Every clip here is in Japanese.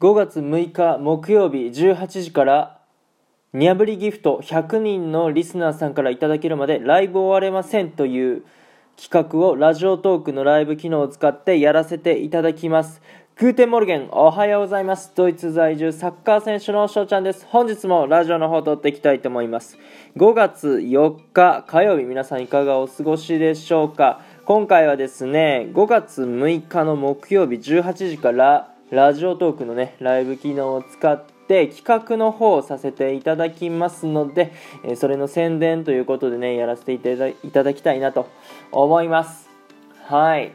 5月6日木曜日18時からニャブリギフト100人のリスナーさんからいただけるまでライブ終われませんという企画をラジオトークのライブ機能を使ってやらせていただきます。 Guten Morgen おはようございます。ドイツ在住サッカー選手の翔ちゃんです。本日もラジオの方撮っていきたいと思います。5月4日火曜日皆さんいかがお過ごしでしょうか。今回はですね5月6日の木曜日18時からラジオトークのねライブ機能を使って企画の方をさせていただきますので、えそれの宣伝ということでねやらせていただいただきたいなと思いますはい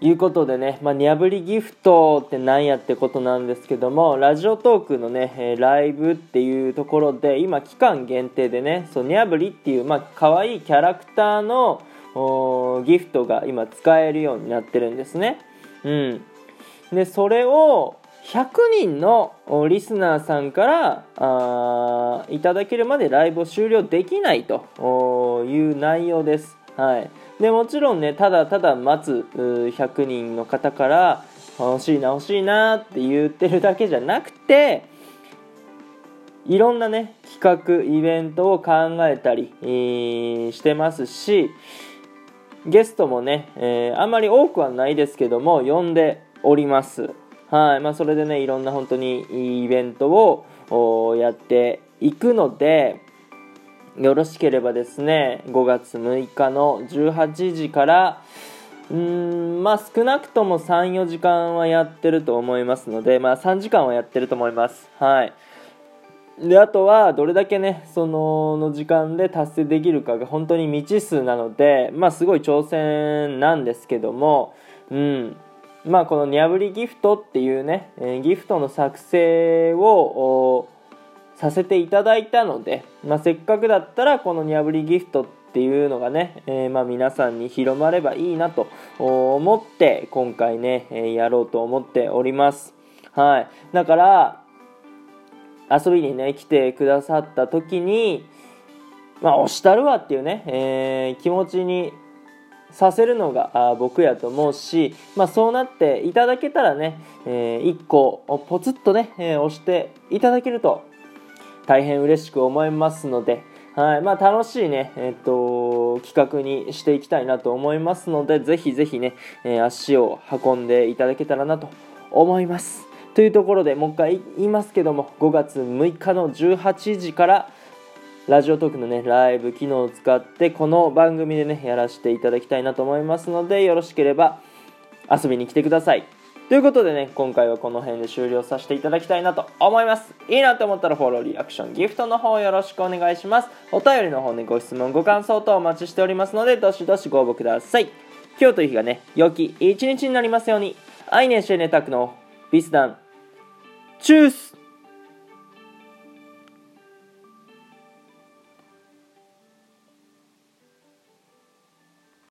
いうことでね、まあ、にゃぶりギフトって何やってことなんですけども、ラジオトークのね、え、ライブっていうところで、今期間限定でね、そう、にゃぶりっていう、まあ、可愛いキャラクターのギフトが今使えるようになってるんですね。うん。で、それを、100人のリスナーさんからあいただけるまでライブを終了できないという内容です。はい。でもちろんねただただ待つ100人の方から欲しいな欲しいなって言ってるだけじゃなくていろんなね企画イベントを考えたり、してますしゲストもね、えー、あんまり多くはないですけども呼んでおります。はい。まあ、それでねいろんな本当にいいイベントをやっていくのでよろしければですね5月6日の18時からうんまあ少なくとも34時間はやってると思いますのでまあ3時間はやってると思います。はい。であとはどれだけねそのの時間で達成できるかが本当に未知数なのでまあすごい挑戦なんですけどもうんまあこのニャブリギフトっていうね、えギフトの作成をさせていただいたので、まあ、せっかくだったらこのニャブリギフトっていうのがね、えー、ま皆さんに広まればいいなと思って今回ね、えやろうと思っております。はい。だから、遊びにね、来てくださった時に、まあ、押したるわっていうね、えー、気持ちにさせるのが僕やと思うし、まあ、そうなっていただけたらね、えー、1個ポツッとね、えー、押していただけると大変嬉しく思いますので、はいまあ、楽しいね、えっと、企画にしていきたいなと思いますので、ぜひぜひね、えー、足を運んでいただけたらなと思います。というところでもう一回言いますけども、5月6日の18時から、ラジオトークのね、ライブ機能を使って、この番組でね、やらせていただきたいなと思いますので、よろしければ遊びに来てください。ということでね、今回はこの辺で終了させていただきたいなと思います。いいなと思ったらフォロー、リアクション、ギフトの方よろしくお願いします。お便りの方ね、ご質問、ご感想等お待ちしておりますので、どしどしご応募ください。今日という日がね、良き一日になりますように。アイネシェネタクのビスダン。チュース